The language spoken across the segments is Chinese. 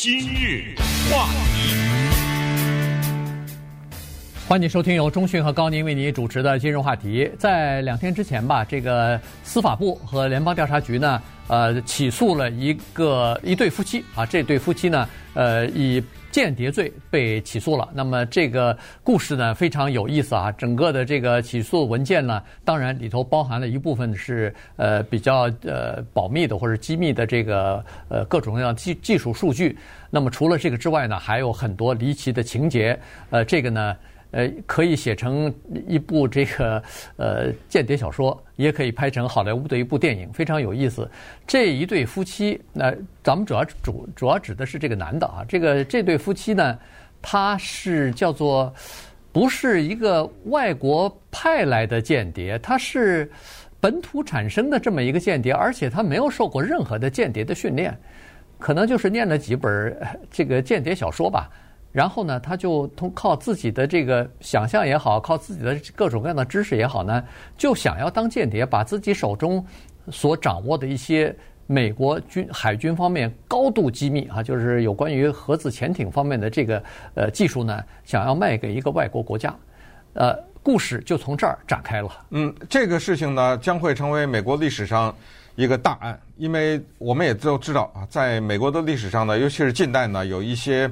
今日话题，欢迎收听由中讯和高宁为你主持的今日话题。在两天之前吧，这个司法部和联邦调查局呢，呃，起诉了一个一对夫妻啊，这对夫妻呢，呃，以间谍罪被起诉了。那么这个故事呢，非常有意思啊。整个的这个起诉文件呢，当然里头包含了一部分是呃比较呃保密的或者机密的这个呃各种各样技技术数据。那么除了这个之外呢，还有很多离奇的情节。呃，这个呢。呃，可以写成一部这个呃间谍小说，也可以拍成好莱坞的一部电影，非常有意思。这一对夫妻，那咱们主要主主要指的是这个男的啊。这个这对夫妻呢，他是叫做不是一个外国派来的间谍，他是本土产生的这么一个间谍，而且他没有受过任何的间谍的训练，可能就是念了几本这个间谍小说吧。然后呢，他就通靠自己的这个想象也好，靠自己的各种各样的知识也好呢，就想要当间谍，把自己手中所掌握的一些美国军海军方面高度机密啊，就是有关于核子潜艇方面的这个呃技术呢，想要卖给一个外国国家，呃，故事就从这儿展开了。嗯，这个事情呢，将会成为美国历史上一个大案，因为我们也都知道啊，在美国的历史上呢，尤其是近代呢，有一些。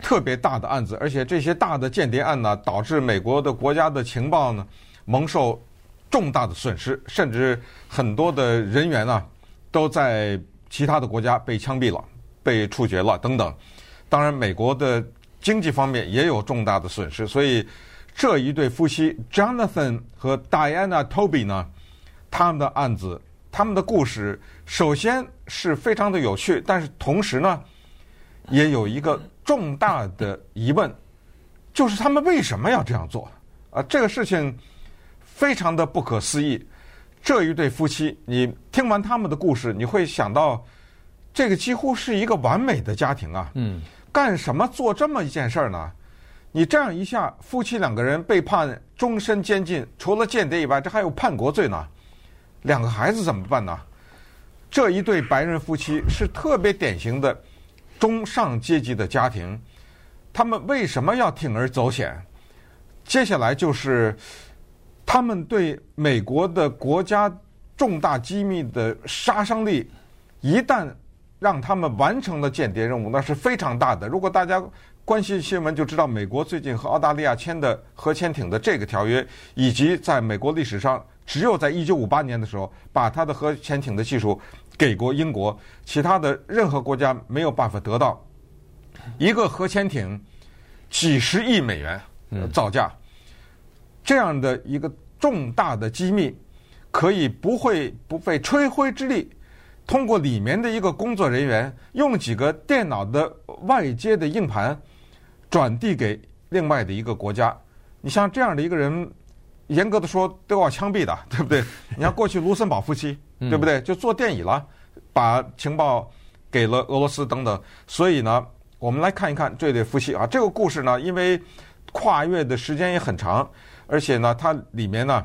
特别大的案子，而且这些大的间谍案呢，导致美国的国家的情报呢蒙受重大的损失，甚至很多的人员呢都在其他的国家被枪毙了、被处决了等等。当然，美国的经济方面也有重大的损失。所以，这一对夫妻 Jonathan 和 Diana Toby 呢，他们的案子、他们的故事，首先是非常的有趣，但是同时呢，也有一个。重大的疑问就是他们为什么要这样做？啊，这个事情非常的不可思议。这一对夫妻，你听完他们的故事，你会想到这个几乎是一个完美的家庭啊。嗯。干什么做这么一件事儿呢？你这样一下，夫妻两个人被判终身监禁，除了间谍以外，这还有叛国罪呢。两个孩子怎么办呢？这一对白人夫妻是特别典型的。中上阶级的家庭，他们为什么要铤而走险？接下来就是他们对美国的国家重大机密的杀伤力，一旦让他们完成了间谍任务，那是非常大的。如果大家关心新闻，就知道美国最近和澳大利亚签的核潜艇的这个条约，以及在美国历史上只有在一九五八年的时候，把他的核潜艇的技术。给过英国，其他的任何国家没有办法得到一个核潜艇，几十亿美元造价，这样的一个重大的机密，可以不会不费吹灰之力，通过里面的一个工作人员用几个电脑的外接的硬盘转递给另外的一个国家。你像这样的一个人，严格的说都要枪毙的，对不对？你看过去卢森堡夫妻。对不对？就坐电椅了，把情报给了俄罗斯等等。所以呢，我们来看一看这对夫妻啊。这个故事呢，因为跨越的时间也很长，而且呢，它里面呢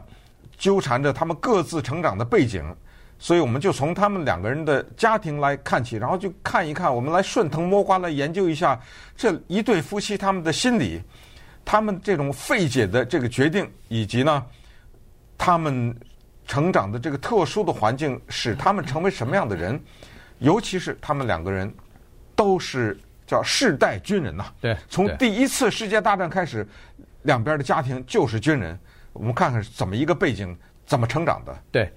纠缠着他们各自成长的背景，所以我们就从他们两个人的家庭来看起，然后就看一看，我们来顺藤摸瓜来研究一下这一对夫妻他们的心理，他们这种费解的这个决定，以及呢，他们。成长的这个特殊的环境使他们成为什么样的人？尤其是他们两个人都是叫世代军人呐。对，从第一次世界大战开始，两边的家庭就是军人。我们看看是怎么一个背景，怎么成长的。对，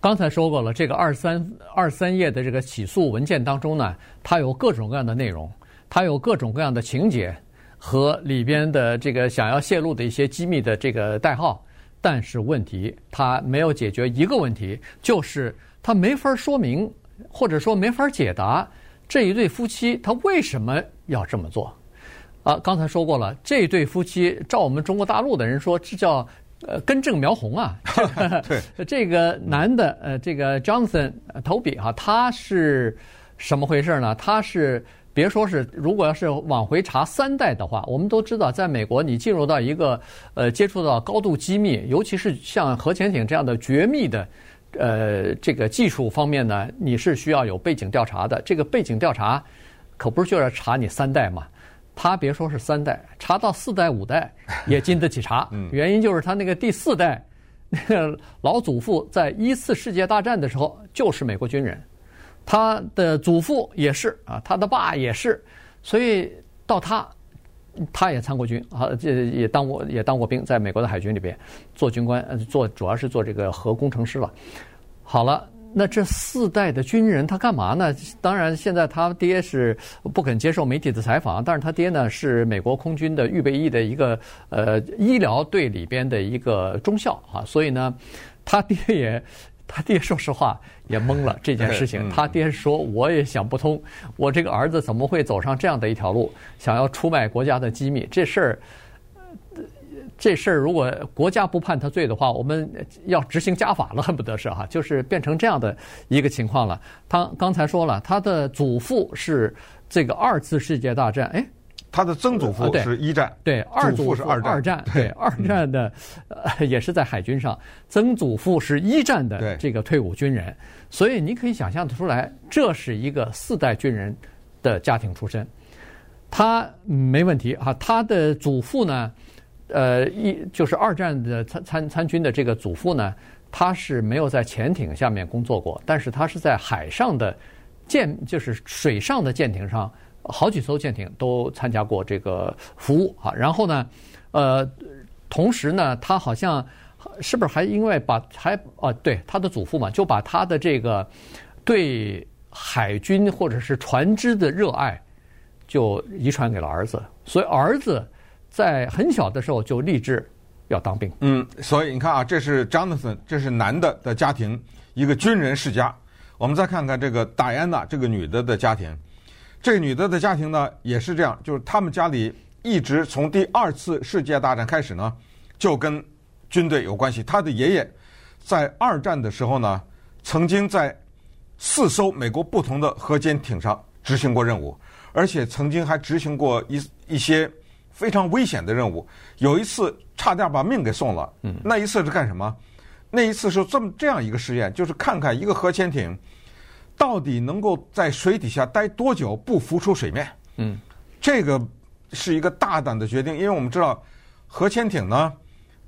刚才说过了，这个二三二三页的这个起诉文件当中呢，它有各种各样的内容，它有各种各样的情节和里边的这个想要泄露的一些机密的这个代号。但是问题，他没有解决一个问题，就是他没法说明，或者说没法解答这一对夫妻他为什么要这么做。啊，刚才说过了，这对夫妻照我们中国大陆的人说，这叫呃根正苗红啊。对，这个男的呃，这个 Jonathan Toby 哈，他是什么回事呢？他是。别说是，如果要是往回查三代的话，我们都知道，在美国，你进入到一个呃接触到高度机密，尤其是像核潜艇这样的绝密的呃这个技术方面呢，你是需要有背景调查的。这个背景调查可不是就要查你三代嘛？他别说是三代，查到四代五代也经得起查。原因就是他那个第四代那个老祖父在一次世界大战的时候就是美国军人，他的祖父也是啊，他的爸也是，所以到他他也参过军啊，这也当过也当过兵，在美国的海军里边做军官，做主要是做这个核工程师了。好了。那这四代的军人他干嘛呢？当然，现在他爹是不肯接受媒体的采访，但是他爹呢是美国空军的预备役的一个呃医疗队里边的一个中校啊，所以呢，他爹也他爹说实话也懵了这件事情。他爹说我也想不通，我这个儿子怎么会走上这样的一条路，想要出卖国家的机密？这事儿。这事儿如果国家不判他罪的话，我们要执行家法了，恨不得是哈，就是变成这样的一个情况了。他刚才说了，他的祖父是这个二次世界大战，哎，他的曾祖父是一战，对，二祖父是二战，二战对，二战的呃也是在海军上，曾祖父是一战的这个退伍军人，所以你可以想象得出来，这是一个四代军人的家庭出身，他没问题啊，他的祖父呢？呃，一就是二战的参参参军的这个祖父呢，他是没有在潜艇下面工作过，但是他是在海上的舰，就是水上的舰艇上，好几艘舰艇都参加过这个服务啊。然后呢，呃，同时呢，他好像是不是还因为把还啊，对他的祖父嘛，就把他的这个对海军或者是船只的热爱就遗传给了儿子，所以儿子。在很小的时候就立志要当兵。嗯，所以你看啊，这是 Jonathan，这是男的的家庭，一个军人世家。我们再看看这个戴安娜这个女的的家庭，这女的的家庭呢也是这样，就是他们家里一直从第二次世界大战开始呢，就跟军队有关系。他的爷爷在二战的时候呢，曾经在四艘美国不同的核潜艇上执行过任务，而且曾经还执行过一一些。非常危险的任务，有一次差点把命给送了。那一次是干什么？那一次是这么这样一个实验，就是看看一个核潜艇到底能够在水底下待多久不浮出水面。嗯，这个是一个大胆的决定，因为我们知道核潜艇呢，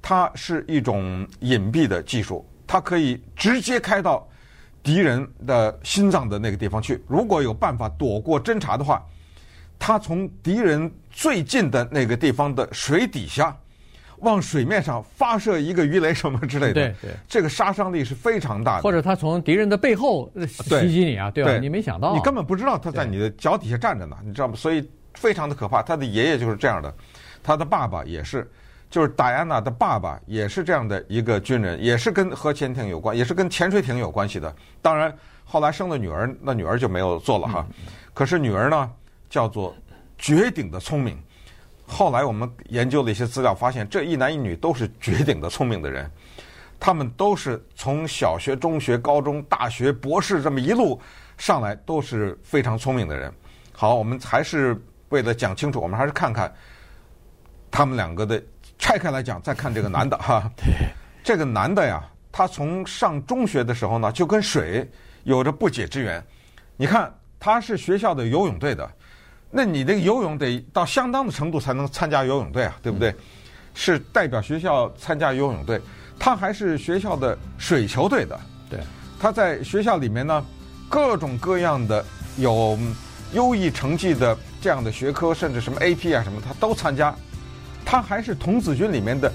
它是一种隐蔽的技术，它可以直接开到敌人的心脏的那个地方去。如果有办法躲过侦察的话。它从敌人最近的那个地方的水底下，往水面上发射一个鱼雷什么之类的，对对，这个杀伤力是非常大的。或者他从敌人的背后袭击你啊，对吧？对，你没想到，你根本不知道他在你的脚底下站着呢，你知道吗？所以非常的可怕。他的爷爷就是这样的，他的爸爸也是，就是戴安娜的爸爸也是这样的一个军人，也是跟核潜艇有关，也是跟潜水艇有关系的。当然后来生了女儿，那女儿就没有做了哈。可是女儿呢？叫做绝顶的聪明。后来我们研究了一些资料，发现这一男一女都是绝顶的聪明的人。他们都是从小学、中学、高中、大学、博士这么一路上来，都是非常聪明的人。好，我们还是为了讲清楚，我们还是看看他们两个的拆开来讲，再看这个男的哈。对 这个男的呀，他从上中学的时候呢，就跟水有着不解之缘。你看，他是学校的游泳队的。那你这个游泳得到相当的程度才能参加游泳队啊，对不对？是代表学校参加游泳队，他还是学校的水球队的。对，他在学校里面呢，各种各样的有优异成绩的这样的学科，甚至什么 AP 啊什么，他都参加。他还是童子军里面的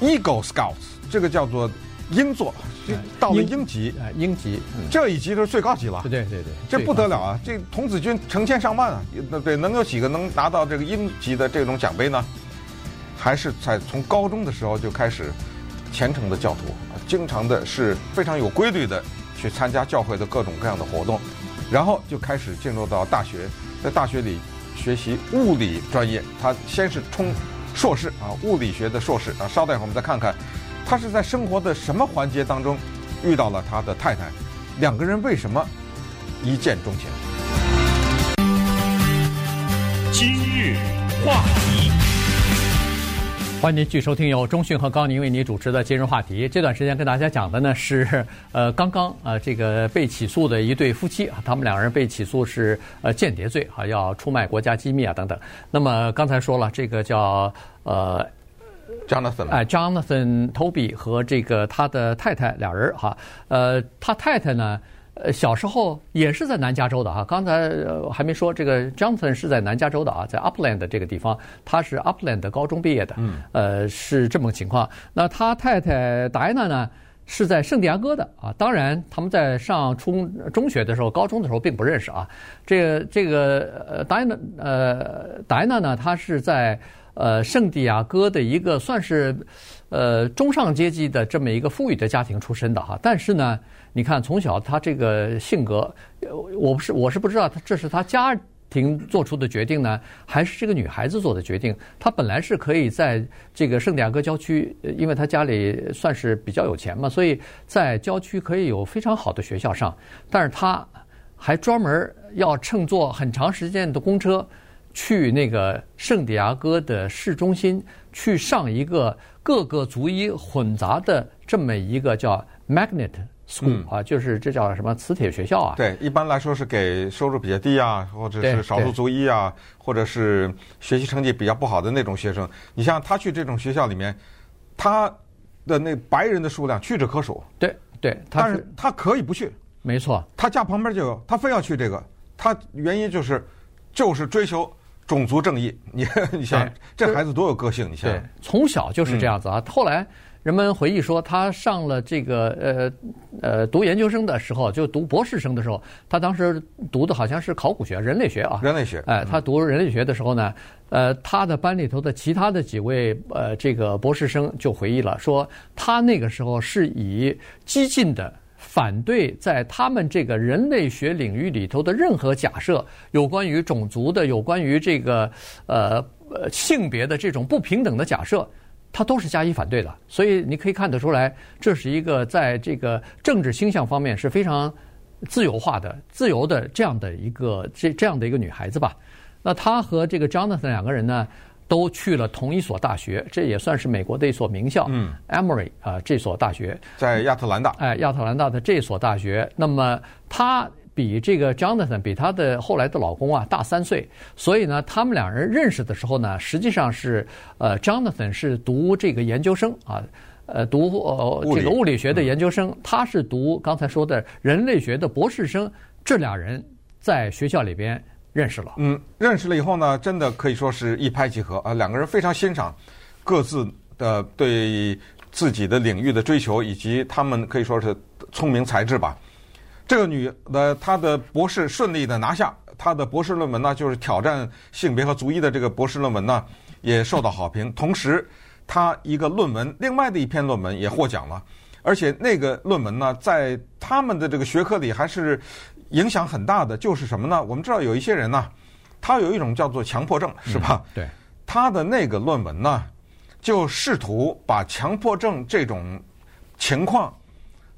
Eagle Scouts，这个叫做。鹰座，这到了英级，啊，鹰级，这一级都是最高级了。对对对对，这不得了啊！这童子军成千上万啊，那对，能有几个能拿到这个英级的这种奖杯呢？还是在从高中的时候就开始虔诚的教徒，经常的是非常有规律的去参加教会的各种各样的活动，然后就开始进入到大学，在大学里学习物理专业。他先是冲硕士啊，物理学的硕士啊。稍待一会儿，我们再看看。他是在生活的什么环节当中遇到了他的太太？两个人为什么一见钟情？今日话题，欢迎您继续收听由中讯和高宁为您主持的今日话题。这段时间跟大家讲的呢是，呃，刚刚呃这个被起诉的一对夫妻啊，他们两人被起诉是呃间谍罪啊，要出卖国家机密啊等等。那么刚才说了，这个叫呃，Jonathan，哎，Jonathan Toby 和这个他的太太俩人哈，呃，他太太呢。呃，小时候也是在南加州的哈。刚才还没说，这个 Jonathan 是在南加州的啊，在 Upland 这个地方，他是 Upland 的高中毕业的。嗯。呃，是这么个情况。那他太太戴安娜呢，是在圣地亚哥的啊。当然，他们在上初中学的时候、高中的时候并不认识啊。这个这个呃，戴安娜呃，戴安娜呢，她是在呃圣地亚哥的一个算是呃中上阶级的这么一个富裕的家庭出身的哈。但是呢。你看，从小他这个性格，我不是我是不知道，他这是他家庭做出的决定呢，还是这个女孩子做的决定？她本来是可以在这个圣地亚哥郊区，因为她家里算是比较有钱嘛，所以在郊区可以有非常好的学校上。但是她还专门要乘坐很长时间的公车去那个圣地亚哥的市中心去上一个各个族裔混杂的这么一个叫 Magnet。school 啊，就是这叫什么磁铁学校啊？对，一般来说是给收入比较低啊，或者是少数族裔啊，或者是学习成绩比较不好的那种学生。你像他去这种学校里面，他的那白人的数量屈指可数。对对，但是他可以不去，没错，他家旁边就有，他非要去这个，他原因就是就是追求种族正义。你你想，这孩子多有个性，你想，从小就是这样子啊，后来。人们回忆说，他上了这个呃呃读研究生的时候，就读博士生的时候，他当时读的好像是考古学、人类学啊。人类学。哎，他读人类学的时候呢，呃，他的班里头的其他的几位呃这个博士生就回忆了，说他那个时候是以激进的反对在他们这个人类学领域里头的任何假设，有关于种族的、有关于这个呃性别的这种不平等的假设。他都是加以反对的，所以你可以看得出来，这是一个在这个政治倾向方面是非常自由化的、自由的这样的一个这这样的一个女孩子吧。那她和这个 Jonathan 两个人呢，都去了同一所大学，这也算是美国的一所名校，嗯，Emory 啊，这所大学。在亚特兰大，哎，亚特兰大的这所大学。那么他。比这个 Jonathan 比他的后来的老公啊大三岁，所以呢，他们两人认识的时候呢，实际上是呃 Jonathan 是读这个研究生啊，呃读呃这个物理学的研究生，他是读刚才说的人类学的博士生，这俩人在学校里边认识了。嗯，认识了以后呢，真的可以说是一拍即合啊，两个人非常欣赏各自的对自己的领域的追求，以及他们可以说是聪明才智吧。这个女的，她的博士顺利的拿下，她的博士论文呢，就是挑战性别和族裔的这个博士论文呢，也受到好评。同时，她一个论文，另外的一篇论文也获奖了，而且那个论文呢，在他们的这个学科里还是影响很大的。就是什么呢？我们知道有一些人呢，他有一种叫做强迫症，是吧？嗯，对。他的那个论文呢，就试图把强迫症这种情况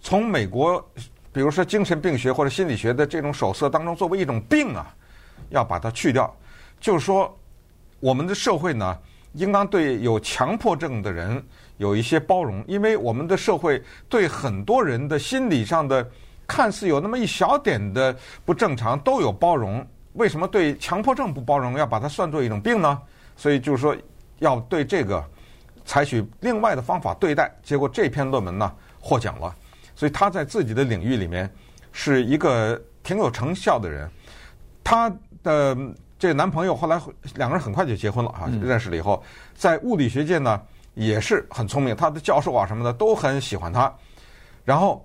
从美国。比如说精神病学或者心理学的这种手册当中，作为一种病啊，要把它去掉。就是说，我们的社会呢，应当对有强迫症的人有一些包容，因为我们的社会对很多人的心理上的看似有那么一小点的不正常都有包容。为什么对强迫症不包容，要把它算作一种病呢？所以就是说，要对这个采取另外的方法对待。结果这篇论文呢，获奖了。所以他在自己的领域里面是一个挺有成效的人。他的这个男朋友后来两个人很快就结婚了啊，认识了以后，在物理学界呢也是很聪明，他的教授啊什么的都很喜欢他。然后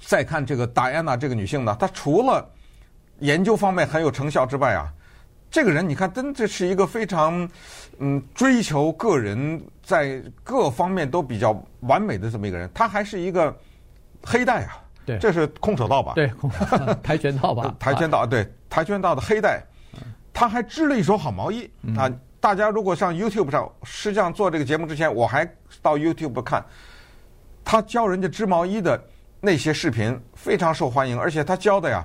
再看这个戴安娜这个女性呢，她除了研究方面很有成效之外啊，这个人你看真的是一个非常嗯追求个人在各方面都比较完美的这么一个人，她还是一个。黑带啊，对，这是空手道吧？对，跆拳道吧？跆拳道对，跆拳道的黑带，他还织了一手好毛衣啊！大家如果上 YouTube 上，实际上做这个节目之前，我还到 YouTube 看他教人家织毛衣的那些视频，非常受欢迎，而且他教的呀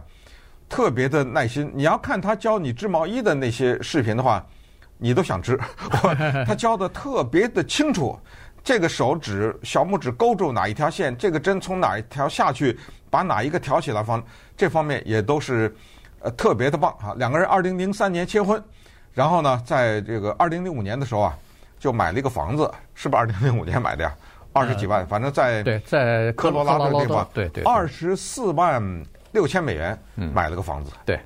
特别的耐心。你要看他教你织毛衣的那些视频的话，你都想织。他教的特别的清楚，这个手指小拇指勾住哪一条线，这个针从哪一条下去，把哪一个挑起来方，这方面也都是呃特别的棒啊。两个人二零零三年结婚，然后呢，在这个二零零五年的时候啊，就买了一个房子，是不是二零零五年买的呀？二十几万，反正在对，在科罗拉多的地方，对对，二十四万六千美元买了个房子。对，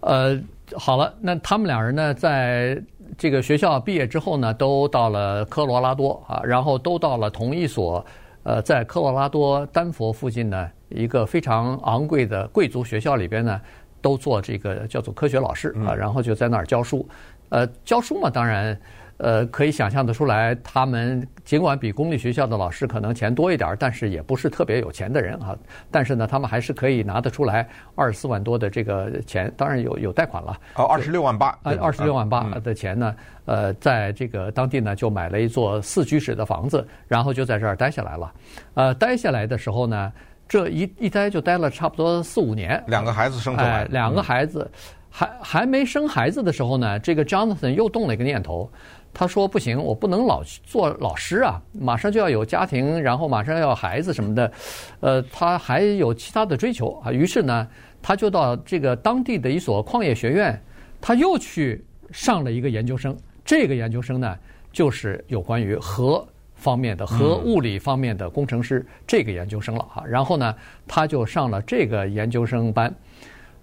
呃，好了，那他们两人呢，在这个学校毕业之后呢，都到了科罗拉多啊，然后都到了同一所呃，在科罗拉多丹佛附近呢一个非常昂贵的贵族学校里边呢，都做这个叫做科学老师啊，然后就在那儿教书。呃，教书嘛，当然。呃，可以想象得出来，他们尽管比公立学校的老师可能钱多一点，但是也不是特别有钱的人啊。但是呢，他们还是可以拿得出来二十四万多的这个钱，当然有有贷款了。哦，二十六万八。啊，二十六万八的钱呢，呃，在这个当地呢，就买了一座四居室的房子，然后就在这儿待下来了。呃，待下来的时候呢，这一一待就待了差不多四五年。两个孩子生出来。哎，两个孩子还还没生孩子的时候呢，这个 Jonathan 又动了一个念头。他说：“不行，我不能老去做老师啊！马上就要有家庭，然后马上要孩子什么的，呃，他还有其他的追求啊。于是呢，他就到这个当地的一所矿业学院，他又去上了一个研究生。这个研究生呢，就是有关于核方面的、核物理方面的工程师这个研究生了啊。然后呢，他就上了这个研究生班。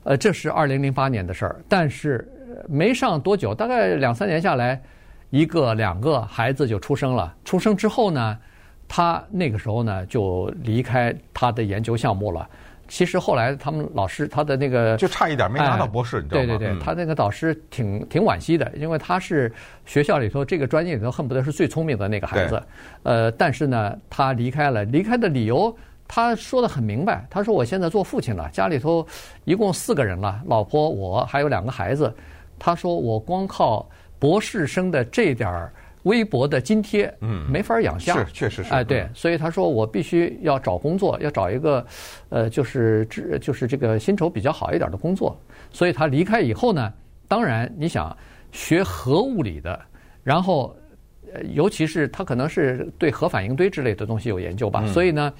呃，这是二零零八年的事儿，但是没上多久，大概两三年下来。”一个两个孩子就出生了，出生之后呢，他那个时候呢就离开他的研究项目了。其实后来他们老师他的那个就差一点没拿到博士，你知道吗？对对对，他那个导师挺挺惋惜的，因为他是学校里头这个专业里头恨不得是最聪明的那个孩子。呃，但是呢，他离开了，离开的理由他说的很明白，他说我现在做父亲了，家里头一共四个人了，老婆我还有两个孩子。他说我光靠。博士生的这点儿微薄的津贴，嗯，没法养家，是确实是，哎，对，所以他说我必须要找工作，要找一个，呃，就是就是这个薪酬比较好一点的工作。所以他离开以后呢，当然你想学核物理的，然后，呃，尤其是他可能是对核反应堆之类的东西有研究吧，所以呢，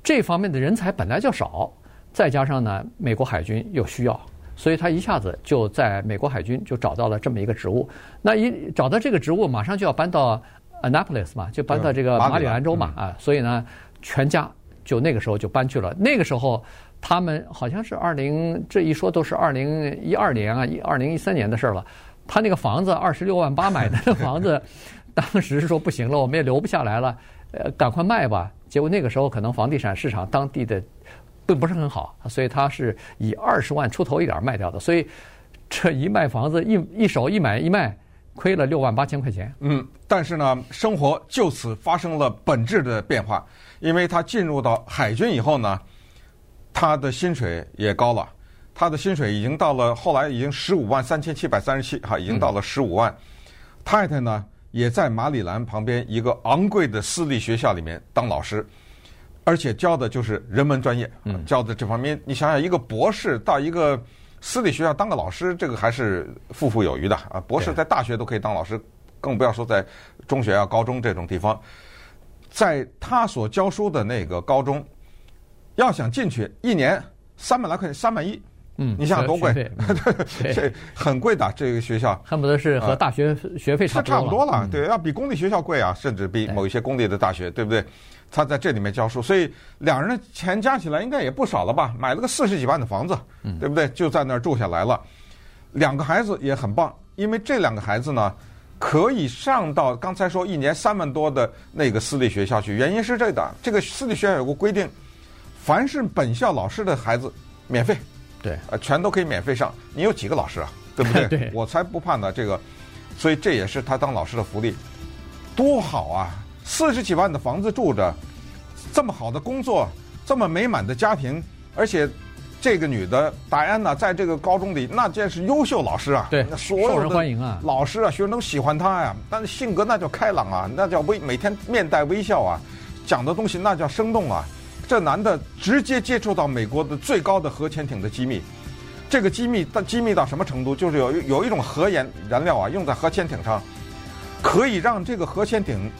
这方面的人才本来就少，再加上呢，美国海军又需要。所以他一下子就在美国海军就找到了这么一个职务。那一找到这个职务，马上就要搬到 Annapolis 嘛，就搬到这个马里兰州嘛啊。所以呢，全家就那个时候就搬去了。那个时候他们好像是二零这一说都是二零一二年啊，一二零一三年的事儿了。他那个房子二十六万八买的那房子，当时是说不行了，我们也留不下来了，呃，赶快卖吧。结果那个时候可能房地产市场当地的。并不是很好，所以他是以二十万出头一点卖掉的，所以这一卖房子一一手一买一卖，亏了六万八千块钱。嗯，但是呢，生活就此发生了本质的变化，因为他进入到海军以后呢，他的薪水也高了，他的薪水已经到了后来已经十五万三千七百三十七，哈，已经到了十五万。嗯、太太呢，也在马里兰旁边一个昂贵的私立学校里面当老师。而且教的就是人文专业，教的这方面，你想想，一个博士到一个私立学校当个老师，这个还是富富有余的啊。博士在大学都可以当老师，更不要说在中学啊、高中这种地方。在他所教书的那个高中，要想进去，一年三百来块钱，三百一。嗯，你想想多贵？这很贵的这个学校，恨不得是和大学学费差不多。差不多了，对，要比公立学校贵啊，甚至比某一些公立的大学，对不对？他在这里面教书，所以两人的钱加起来应该也不少了吧？买了个四十几万的房子，对不对？就在那儿住下来了。两个孩子也很棒，因为这两个孩子呢，可以上到刚才说一年三万多的那个私立学校去。原因是这的，这个私立学校有个规定，凡是本校老师的孩子免费，对，呃，全都可以免费上。你有几个老师啊？对不对？对，我才不怕呢。这个，所以这也是他当老师的福利，多好啊！四十几万的房子住着，这么好的工作，这么美满的家庭，而且这个女的戴安娜在这个高中里那真是优秀老师啊，对，所有人欢迎啊，老师啊，学生都喜欢她呀。但是性格那叫开朗啊，那叫微，每天面带微笑啊，讲的东西那叫生动啊。这男的直接接触到美国的最高的核潜艇的机密，这个机密到机密到什么程度？就是有有一种核燃燃料啊，用在核潜艇上，可以让这个核潜艇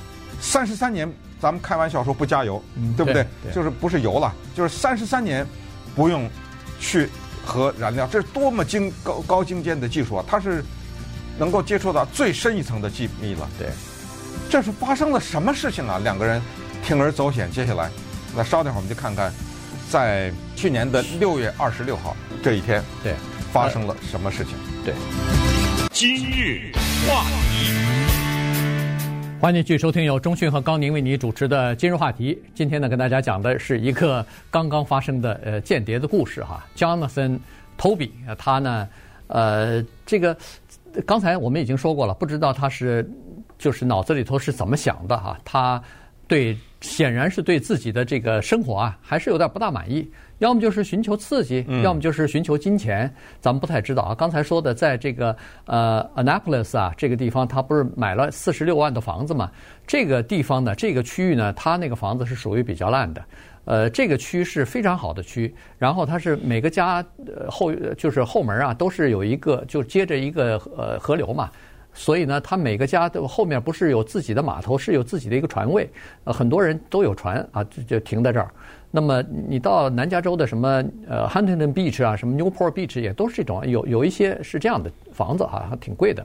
三十三年，咱们开玩笑说不加油，嗯对不对？对对就是不是油了，就是三十三年不用去核燃料，这是多么精高高精尖的技术啊！它是能够接触到最深一层的机密了。对，这是发生了什么事情啊？两个人铤而走险，接下来，那稍等会儿我们就看看，在去年的六月二十六号这一天，对，发生了什么事情？对。今日话题，欢迎继续收听由中讯和高宁为你主持的今日话题。今天呢，跟大家讲的是一个刚刚发生的呃间谍的故事哈。Jonathan Toby，他呢，呃，这个刚才我们已经说过了，不知道他是就是脑子里头是怎么想的哈。他对显然是对自己的这个生活啊，还是有点不大满意。要么就是寻求刺激，要么就是寻求金钱，咱们不太知道啊。刚才说的，在这个呃 Annapolis 啊这个地方，他不是买了四十六万的房子嘛？这个地方呢，这个区域呢，他那个房子是属于比较烂的。呃，这个区是非常好的区，然后它是每个家呃后就是后门啊，都是有一个就接着一个呃河流嘛。所以呢，他每个家都后面不是有自己的码头，是有自己的一个船位，呃，很多人都有船啊，就就停在这儿。那么你到南加州的什么呃 Huntington Beach 啊，什么 Newport Beach 也都是这种，有有一些是这样的房子哈，还挺贵的。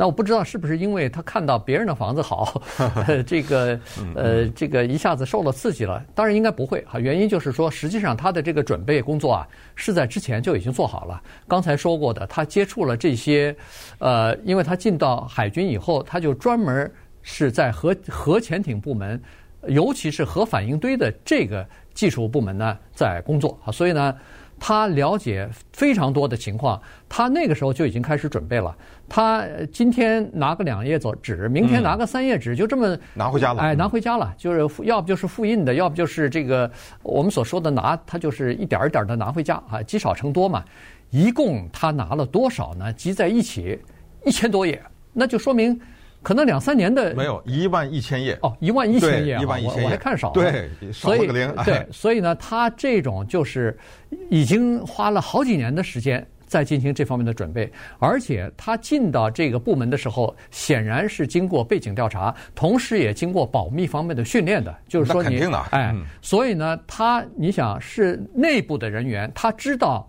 那我不知道是不是因为他看到别人的房子好，这个呃这个一下子受了刺激了。当然应该不会哈，原因就是说，实际上他的这个准备工作啊是在之前就已经做好了。刚才说过的，他接触了这些，呃，因为他进到海军以后，他就专门是在核核潜艇部门，尤其是核反应堆的这个。技术部门呢在工作啊，所以呢，他了解非常多的情况。他那个时候就已经开始准备了。他今天拿个两页纸，明天拿个三页纸，就这么拿回家了。哎，拿回家了，就是要不就是复印的，要不就是这个我们所说的拿，他就是一点一点的拿回家啊，积少成多嘛。一共他拿了多少呢？集在一起一千多页，那就说明。可能两三年的没有一万一千页哦，一万一千页，一万一千页，我，我还看少了，对，少了个零。对，所以呢，他这种就是已经花了好几年的时间在进行这方面的准备，而且他进到这个部门的时候，显然是经过背景调查，同时也经过保密方面的训练的，就是说你，哎，所以呢，他你想是内部的人员，他知道。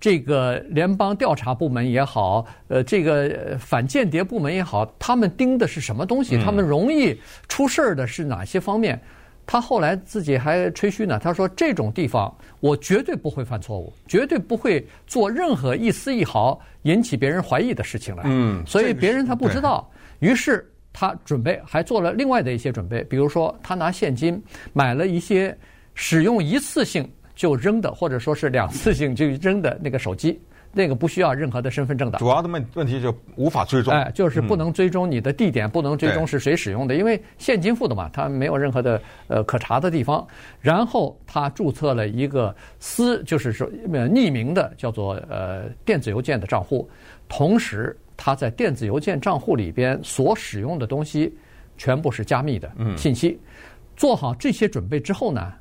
这个联邦调查部门也好，呃，这个反间谍部门也好，他们盯的是什么东西？他们容易出事儿的是哪些方面？他后来自己还吹嘘呢，他说这种地方我绝对不会犯错误，绝对不会做任何一丝一毫引起别人怀疑的事情来。嗯，所以别人他不知道，于是他准备还做了另外的一些准备，比如说他拿现金买了一些使用一次性。就扔的，或者说是两次性就扔的那个手机，那个不需要任何的身份证的。主要的问问题就无法追踪。哎，就是不能追踪你的地点，嗯、不能追踪是谁使用的，因为现金付的嘛，他没有任何的呃可查的地方。然后他注册了一个私，就是说匿名的叫做呃电子邮件的账户，同时他在电子邮件账户里边所使用的东西全部是加密的信息。嗯、做好这些准备之后呢，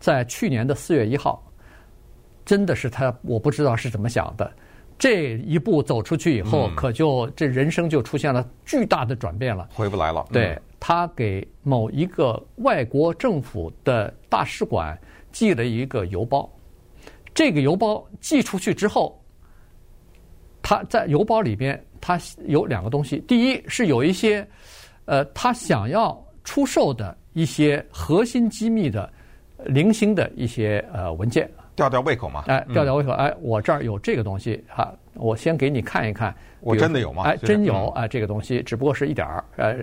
在去年的四月一号，真的是他，我不知道是怎么想的。这一步走出去以后，可就这人生就出现了巨大的转变了，回不来了。对，他给某一个外国政府的大使馆寄了一个邮包，这个邮包寄出去之后，他在邮包里边，他有两个东西。第一是有一些，呃，他想要出售的一些核心机密的。零星的一些呃文件，吊吊胃口嘛？哎，吊吊胃口。哎，我这儿有这个东西哈，我先给你看一看。我真的有吗？哎，真有啊，这个东西只不过是一点儿，呃，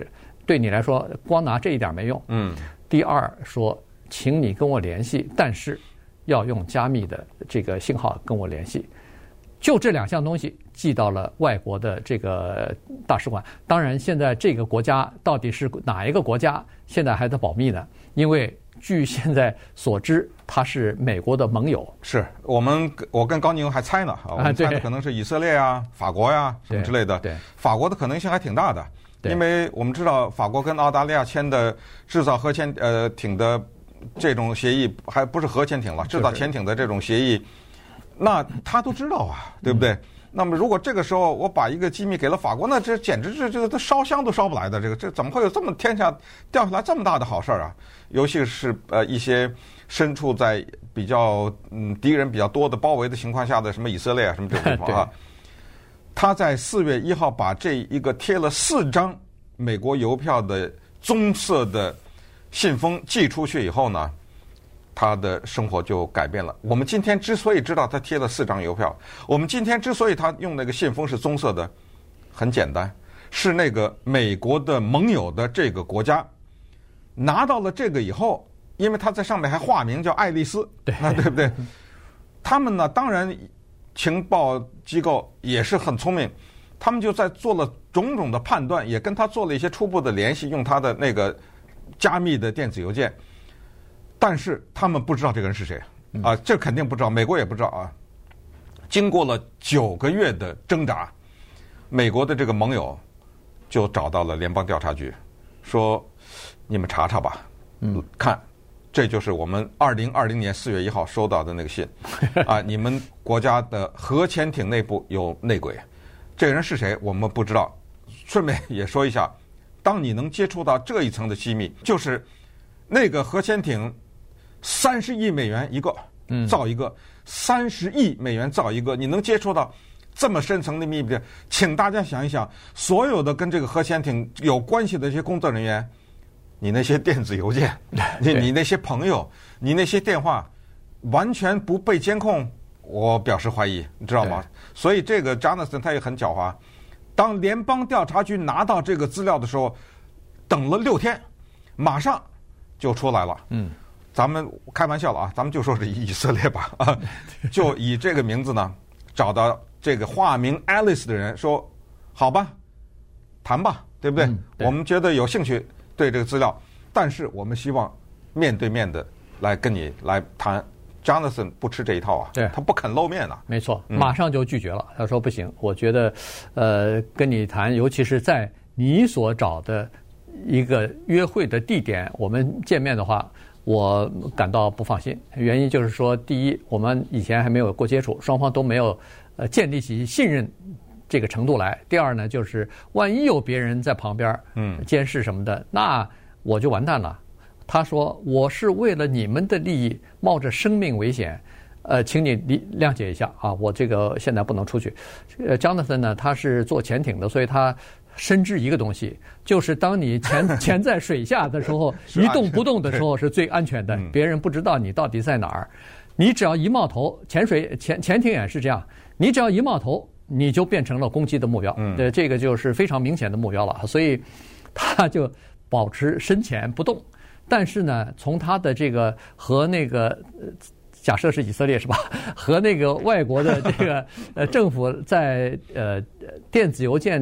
对你来说光拿这一点没用。嗯。第二说，请你跟我联系，但是要用加密的这个信号跟我联系。就这两项东西寄到了外国的这个大使馆。当然，现在这个国家到底是哪一个国家，现在还在保密呢，因为。据现在所知，他是美国的盟友。是我们，我跟高宁还猜呢，我们猜的可能是以色列啊、法国呀、啊、什么之类的。对，法国的可能性还挺大的，因为我们知道法国跟澳大利亚签的制造核潜呃艇的这种协议，还不是核潜艇了，制造潜艇的这种协议，那他都知道啊，对不对？那么如果这个时候我把一个机密给了法国，那这简直是这个这烧香都烧不来的。这个这怎么会有这么天下掉下来这么大的好事儿啊？尤其是呃一些身处在比较嗯敌人比较多的包围的情况下的什么以色列啊什么这种地方啊，他在四月一号把这一个贴了四张美国邮票的棕色的信封寄出去以后呢，他的生活就改变了。我们今天之所以知道他贴了四张邮票，我们今天之所以他用那个信封是棕色的，很简单，是那个美国的盟友的这个国家拿到了这个以后，因为他在上面还化名叫爱丽丝，对，对不对？他们呢，当然情报机构也是很聪明，他们就在做了种种的判断，也跟他做了一些初步的联系，用他的那个加密的电子邮件。但是他们不知道这个人是谁啊，这肯定不知道，美国也不知道啊。经过了九个月的挣扎，美国的这个盟友就找到了联邦调查局，说：“你们查查吧，嗯，看，这就是我们二零二零年四月一号收到的那个信 啊，你们国家的核潜艇内部有内鬼，这个人是谁我们不知道。顺便也说一下，当你能接触到这一层的机密，就是那个核潜艇。”三十亿美元一个，造一个，三十亿美元造一个，你能接触到这么深层的秘密？请大家想一想，所有的跟这个核潜艇有关系的这些工作人员，你那些电子邮件，你你那些朋友，你那些电话，完全不被监控，我表示怀疑，你知道吗？所以这个 Jonathan 他也很狡猾，当联邦调查局拿到这个资料的时候，等了六天，马上就出来了。嗯。咱们开玩笑了啊，咱们就说是以色列吧啊，就以这个名字呢，找到这个化名 Alice 的人说，好吧，谈吧，对不对？嗯、对我们觉得有兴趣对这个资料，但是我们希望面对面的来跟你来谈。Jonathan 不吃这一套啊，对，他不肯露面啊，没错，马上就拒绝了。他说不行，我觉得，呃，跟你谈，尤其是在你所找的一个约会的地点，我们见面的话。我感到不放心，原因就是说，第一，我们以前还没有过接触，双方都没有呃建立起信任这个程度来。第二呢，就是万一有别人在旁边嗯监视什么的，那我就完蛋了。他说我是为了你们的利益，冒着生命危险，呃，请你理谅解一下啊，我这个现在不能出去。呃，Jonathan 呢，他是做潜艇的，所以他。深知一个东西，就是当你潜 潜在水下的时候，一动不动的时候是最安全的，别人不知道你到底在哪儿。你只要一冒头，潜水潜潜艇也是这样，你只要一冒头，你就变成了攻击的目标。嗯，对，这个就是非常明显的目标了。所以他就保持深潜不动，但是呢，从他的这个和那个。假设是以色列是吧？和那个外国的这个 呃政府在呃电子邮件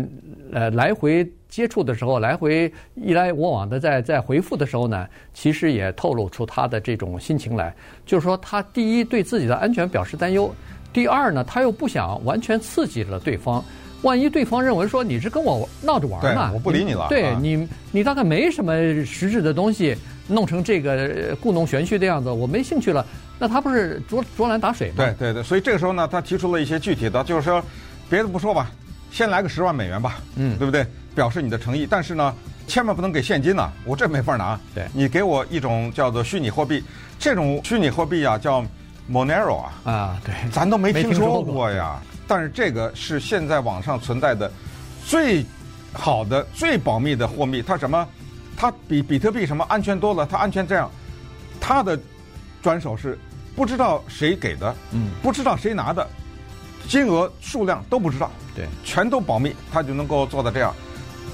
呃来回接触的时候，来回一来我往的在在回复的时候呢，其实也透露出他的这种心情来，就是说他第一对自己的安全表示担忧，第二呢他又不想完全刺激了对方，万一对方认为说你是跟我闹着玩呢，我不理你了，对你你大概没什么实质的东西，弄成这个故弄玄虚的样子，我没兴趣了。那他不是竹竹篮打水吗？对对对，所以这个时候呢，他提出了一些具体的，就是说，别的不说吧，先来个十万美元吧，嗯，对不对？表示你的诚意，但是呢，千万不能给现金呐，我这没法拿。对，你给我一种叫做虚拟货币，这种虚拟货币啊叫 Monero 啊，啊，对，咱都没听说过呀。但是这个是现在网上存在的最好的、最保密的货币，它什么？它比比特币什么安全多了，它安全这样，它的转手是。不知道谁给的，嗯，不知道谁拿的，金额数量都不知道，对，全都保密，他就能够做到这样。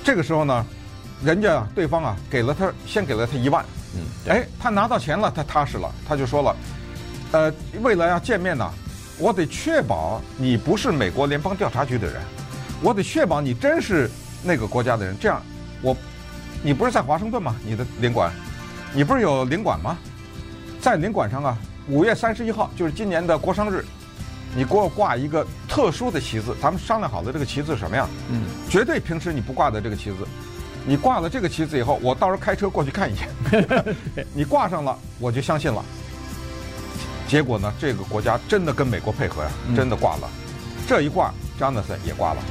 这个时候呢，人家对方啊给了他，先给了他一万，嗯，哎，他拿到钱了，他踏实了，他就说了，呃，未来要见面呢，我得确保你不是美国联邦调查局的人，我得确保你真是那个国家的人，这样我，你不是在华盛顿吗？你的领馆，你不是有领馆吗？在领馆上啊。五月三十一号就是今年的国殤日，你给我挂一个特殊的旗子，咱们商量好的这个旗子是什么呀？嗯，绝对平时你不挂的这个旗子，你挂了这个旗子以后，我到时候开车过去看一眼。你挂上了，我就相信了。结果呢，这个国家真的跟美国配合呀，真的挂了。嗯、这一挂，Jonathan 也挂了。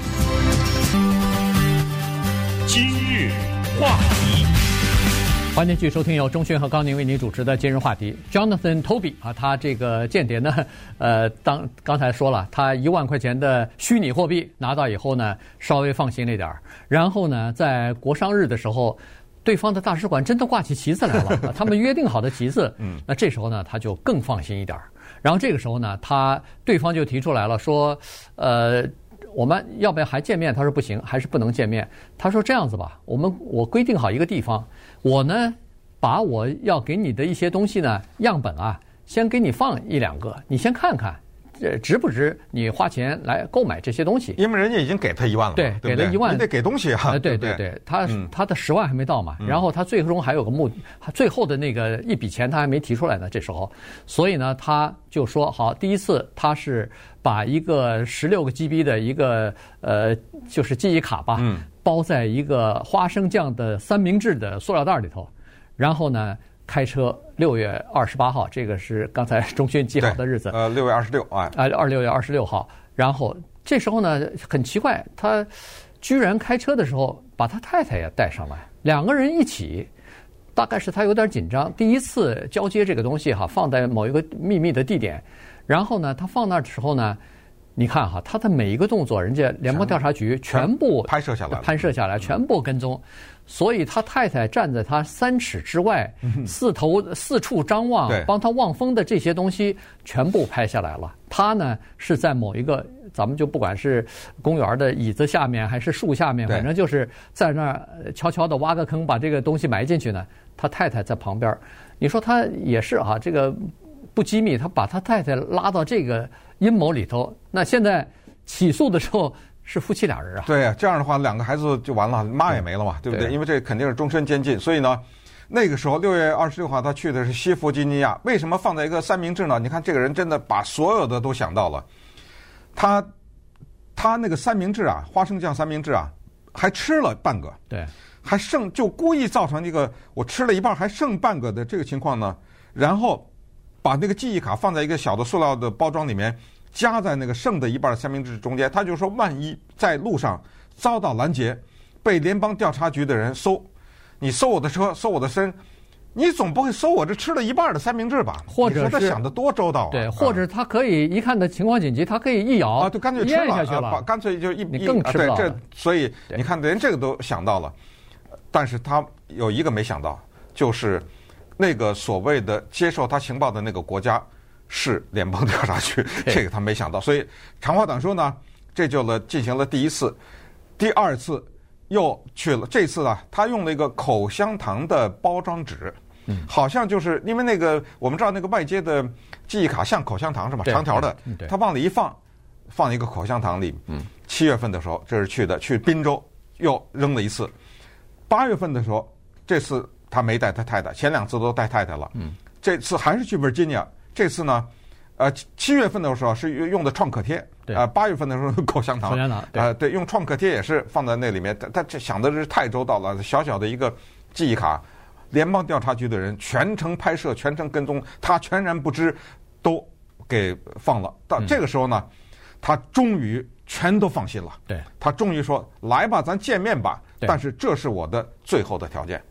今日话题，欢迎继续收听由钟迅和高宁为您主持的今日话题。Jonathan Toby 啊，他这个间谍呢，呃，当刚才说了，他一万块钱的虚拟货币拿到以后呢，稍微放心了一点儿。然后呢，在国商日的时候。对方的大使馆真的挂起旗子来了，他们约定好的旗子。嗯，那这时候呢，他就更放心一点儿。然后这个时候呢，他对方就提出来了，说：“呃，我们要不要还见面？”他说：“不行，还是不能见面。”他说：“这样子吧，我们我规定好一个地方，我呢把我要给你的一些东西呢样本啊，先给你放一两个，你先看看。”这值不值你花钱来购买这些东西？因为人家已经给他一万了，对，给了一万，你得给东西啊。对对对，他他的十万还没到嘛，然后他最终还有个目，最后的那个一笔钱他还没提出来呢。这时候，所以呢，他就说好，第一次他是把一个十六个 GB 的一个呃，就是记忆卡吧，包在一个花生酱的三明治的塑料袋里头，然后呢。开车六月二十八号，这个是刚才钟勋记好的日子。呃，六月二十六啊，啊，二六月二十六号。然后这时候呢，很奇怪，他居然开车的时候把他太太也带上来，两个人一起。大概是他有点紧张，第一次交接这个东西哈，放在某一个秘密的地点。然后呢，他放那的时候呢，你看哈，他的每一个动作，人家联邦调查局全部拍摄下来，拍摄下来，全部跟踪。所以他太太站在他三尺之外，四头四处张望，帮他望风的这些东西全部拍下来了。他呢是在某一个，咱们就不管是公园的椅子下面还是树下面，反正就是在那儿悄悄地挖个坑，把这个东西埋进去呢。他太太在旁边，你说他也是哈，这个不机密，他把他太太拉到这个阴谋里头。那现在起诉的时候。是夫妻俩人啊！对呀，这样的话，两个孩子就完了，妈也没了嘛，对不对？因为这肯定是终身监禁，所以呢，那个时候六月二十六号他去的是西弗吉尼亚，为什么放在一个三明治呢？你看这个人真的把所有的都想到了，他他那个三明治啊，花生酱三明治啊，还吃了半个，对，还剩就故意造成一个我吃了一半还剩半个的这个情况呢，然后把那个记忆卡放在一个小的塑料的包装里面。夹在那个剩的一半的三明治中间，他就说：万一在路上遭到拦截，被联邦调查局的人搜，你搜我的车，搜我的身，你总不会搜我这吃了一半的三明治吧？或者他想得多周到啊！对，或者他可以一看的情况紧急，他可以一咬啊，就干脆吃了，下去了啊，干脆就一你更吃了。对，这所以你看，连这个都想到了，但是他有一个没想到，就是那个所谓的接受他情报的那个国家。是联邦调查局，这个他没想到，所以长话短说呢，这就了进行了第一次，第二次又去了，这次啊，他用了一个口香糖的包装纸，嗯，好像就是因为那个我们知道那个外接的记忆卡像口香糖是吧，长条的，他往里一放，放一个口香糖里，嗯，七月份的时候这是去的，去滨州又扔了一次，八月份的时候这次他没带他太太，前两次都带太太了，嗯，这次还是去 Virginia。这次呢，呃，七月份的时候是用的创可贴，呃，八月份的时候口香糖，口香糖，呃，对，用创可贴也是放在那里面。他他这想的是太周到了，小小的一个记忆卡，联邦调查局的人全程拍摄、全程跟踪，他全然不知，都给放了。到这个时候呢，他终于全都放心了。对，他终于说：“来吧，咱见面吧。”但是这是我的最后的条件。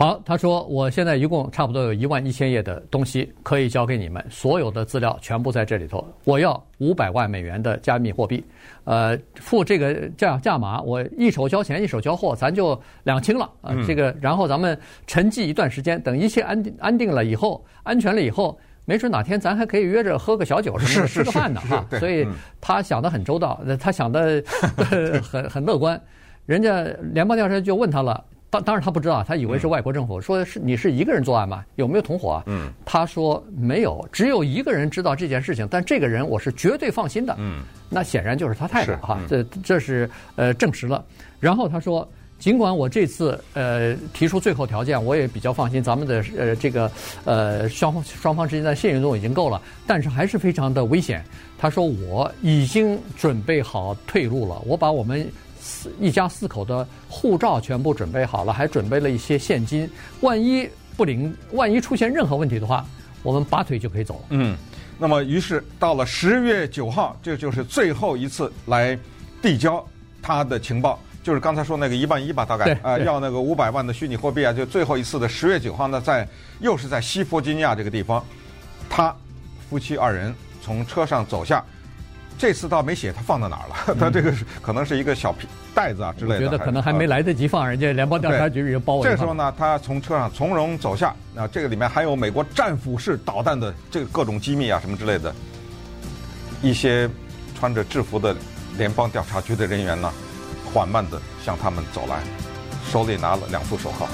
对。好，他说我现在一共差不多有一万一千页的东西可以交给你们，所有的资料全部在这里头。我要五百万美元的加密货币，呃，付这个价价码，我一手交钱一手交货，咱就两清了啊。这个，然后咱们沉寂一段时间，等一切安定安定了以后，安全了以后，没准哪天咱还可以约着喝个小酒什么的，吃个饭呢哈。所以他想的很周到，他想的 很很乐观。人家联邦调查就问他了。当当然他不知道，他以为是外国政府，说是你是一个人作案吗？有没有同伙啊？嗯，他说没有，只有一个人知道这件事情，但这个人我是绝对放心的。嗯，那显然就是他太太哈，这这是呃证实了。然后他说，尽管我这次呃提出最后条件，我也比较放心，咱们的呃这个呃双方双方之间的信任度已经够了，但是还是非常的危险。他说我已经准备好退路了，我把我们。四一家四口的护照全部准备好了，还准备了一些现金。万一不灵，万一出现任何问题的话，我们拔腿就可以走了。嗯，那么于是到了十月九号，这就是最后一次来递交他的情报，就是刚才说那个一万一吧，大概啊、呃、要那个五百万的虚拟货币啊，就最后一次的十月九号呢，在又是在西弗吉尼亚这个地方，他夫妻二人从车上走下。这次倒没写他放到哪儿了，他这个是可能是一个小皮袋子啊之类的。我觉得可能还没来得及放，人家联邦调查局已经包围了。这时候呢，他从车上从容走下，那，这个里面还有美国战斧式导弹的这个各种机密啊什么之类的。一些穿着制服的联邦调查局的人员呢，缓慢地向他们走来，手里拿了两副手铐。